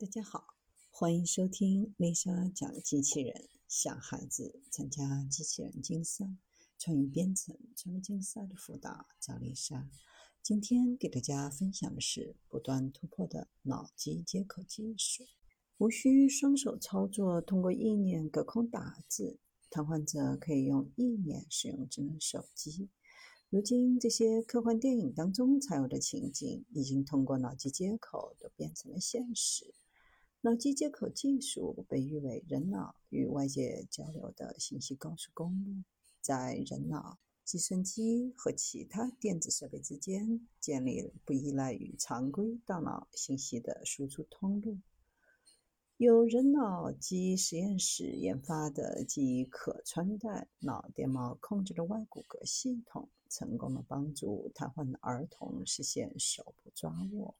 大家好，欢迎收听丽莎讲机器人。想孩子参加机器人竞赛、创意编程、创意竞赛的辅导，找丽莎。今天给大家分享的是不断突破的脑机接口技术，无需双手操作，通过意念隔空打字，瘫痪者可以用意念使用智能手机。如今，这些科幻电影当中才有的情景，已经通过脑机接口都变成了现实。脑机接口技术被誉为人脑与外界交流的信息高速公路，在人脑、计算机和其他电子设备之间建立了不依赖于常规大脑信息的输出通路。由人脑机实验室研发的基于可穿戴脑电帽控制的外骨骼系统，成功的帮助瘫痪的儿童实现手部抓握。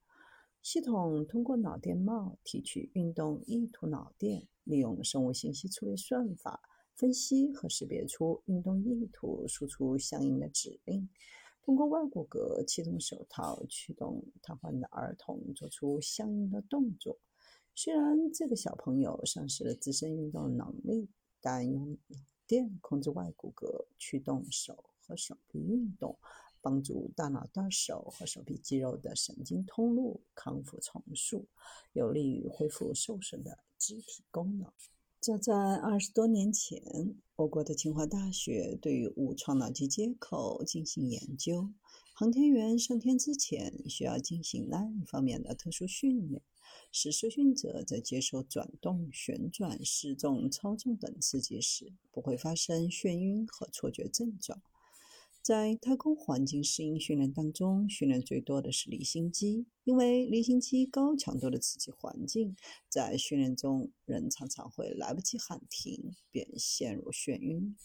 系统通过脑电帽提取运动意图脑电，利用生物信息处理算法分析和识别出运动意图，输出相应的指令。通过外骨骼启动手套，驱动瘫痪的儿童做出相应的动作。虽然这个小朋友丧失了自身运动能力，但用脑电控制外骨骼，驱动手和手臂运动。帮助大脑到手和手臂肌肉的神经通路康复重塑，有利于恢复受损的肢体功能。早在二十多年前，我国的清华大学对于无创脑机接口进行研究。航天员上天之前需要进行那一方面的特殊训练，使受训者在接受转动、旋转、失重、操纵等刺激时，不会发生眩晕和错觉症状。在太空环境适应训练当中，训练最多的是离心机，因为离心机高强度的刺激环境，在训练中人常常会来不及喊停，便陷入眩晕。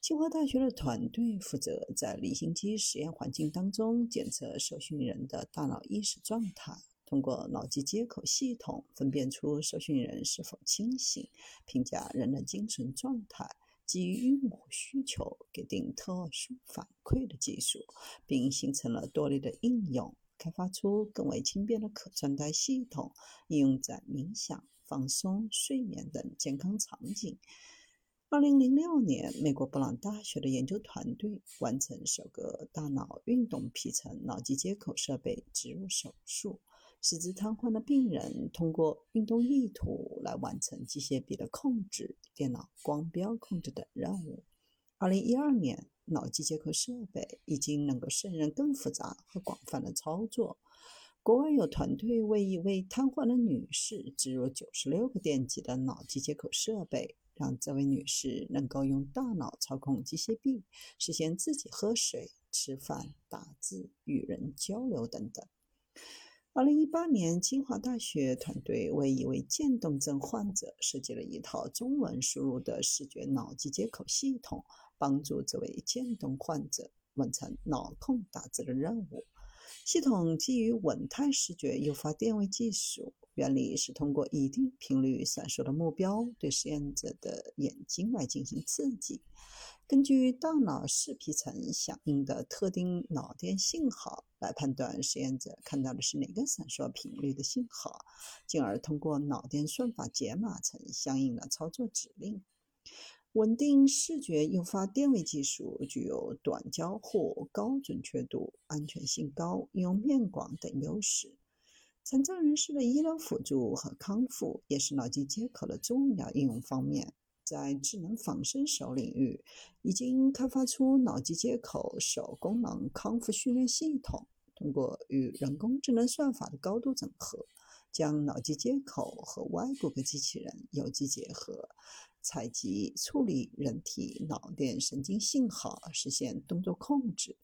清华大学的团队负责在离心机实验环境当中检测受训人的大脑意识状态，通过脑机接口系统分辨出受训人是否清醒，评价人的精神状态。基于用户需求给定特殊反馈的技术，并形成了多类的应用，开发出更为轻便的可穿戴系统，应用在冥想、放松、睡眠等健康场景。二零零六年，美国布朗大学的研究团队完成首个大脑运动皮层脑机接口设备植入手术。四肢瘫痪的病人通过运动意图来完成机械臂的控制、电脑光标控制等任务。二零一二年，脑机接口设备已经能够胜任更复杂和广泛的操作。国外有团队为一位瘫痪的女士植入九十六个电极的脑机接口设备，让这位女士能够用大脑操控机械臂，实现自己喝水、吃饭、打字、与人交流等等。二零一八年，清华大学团队为一位渐冻症患者设计了一套中文输入的视觉脑机接口系统，帮助这位渐冻患者完成脑控打字的任务。系统基于稳态视觉诱发电位技术，原理是通过一定频率闪烁的目标对实验者的眼睛来进行刺激。根据大脑视皮层响应的特定脑电信号来判断实验者看到的是哪个闪烁频率的信号，进而通过脑电算法解码成相应的操作指令。稳定视觉诱发电位技术具有短交互、高准确度、安全性高、应用面广等优势。残障人士的医疗辅助和康复也是脑机接口的重要应用方面。在智能仿生手领域，已经开发出脑机接口手功能康复训练系统。通过与人工智能算法的高度整合，将脑机接口和外骨骼机器人有机结合，采集处理人体脑电神经信号，实现动作控制。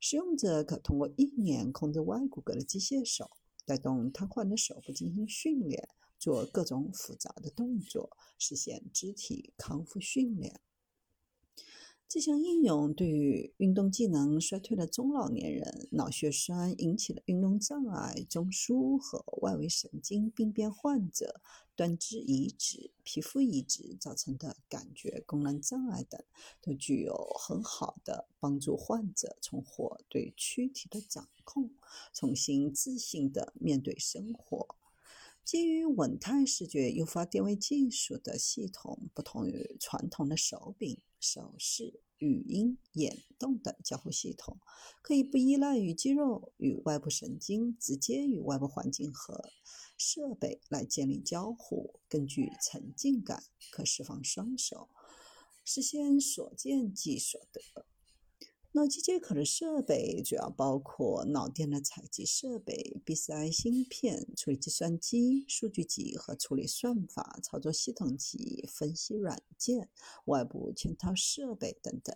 使用者可通过意念控制外骨骼的机械手，带动瘫痪的手部进行训练。做各种复杂的动作，实现肢体康复训练。这项应用对于运动技能衰退的中老年人、脑血栓引起的运动障碍、中枢和外围神经病变患者、断肢移植、皮肤移植造成的感觉功能障碍等，都具有很好的帮助患者重获对躯体的掌控，重新自信地面对生活。基于稳态视觉诱发电位技术的系统，不同于传统的手柄、手势、语音、眼动等交互系统，可以不依赖于肌肉与外部神经，直接与外部环境和设备来建立交互。根据沉浸感，可释放双手，实现所见即所得。脑机接口的设备主要包括脑电的采集设备、BCI 芯片、处理计算机、数据集和处理算法、操作系统及、分析软件、外部嵌套设备等等。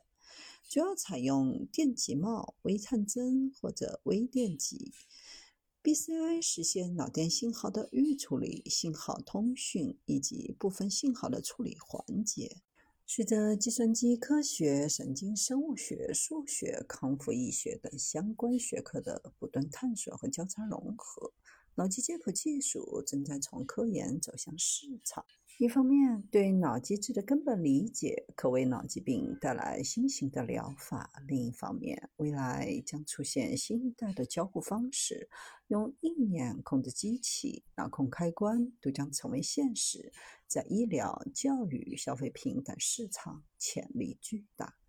主要采用电极帽、微探针或者微电极。BCI 实现脑电信号的预处理、信号通讯以及部分信号的处理环节。随着计算机科学、神经生物学、数学、康复医学等相关学科的不断探索和交叉融合，脑机接口技术正在从科研走向市场。一方面，对脑机制的根本理解可为脑疾病带来新型的疗法；另一方面，未来将出现新一代的交互方式，用意念控制机器，脑控开关都将成为现实。在医疗、教育、消费品等市场，潜力巨大。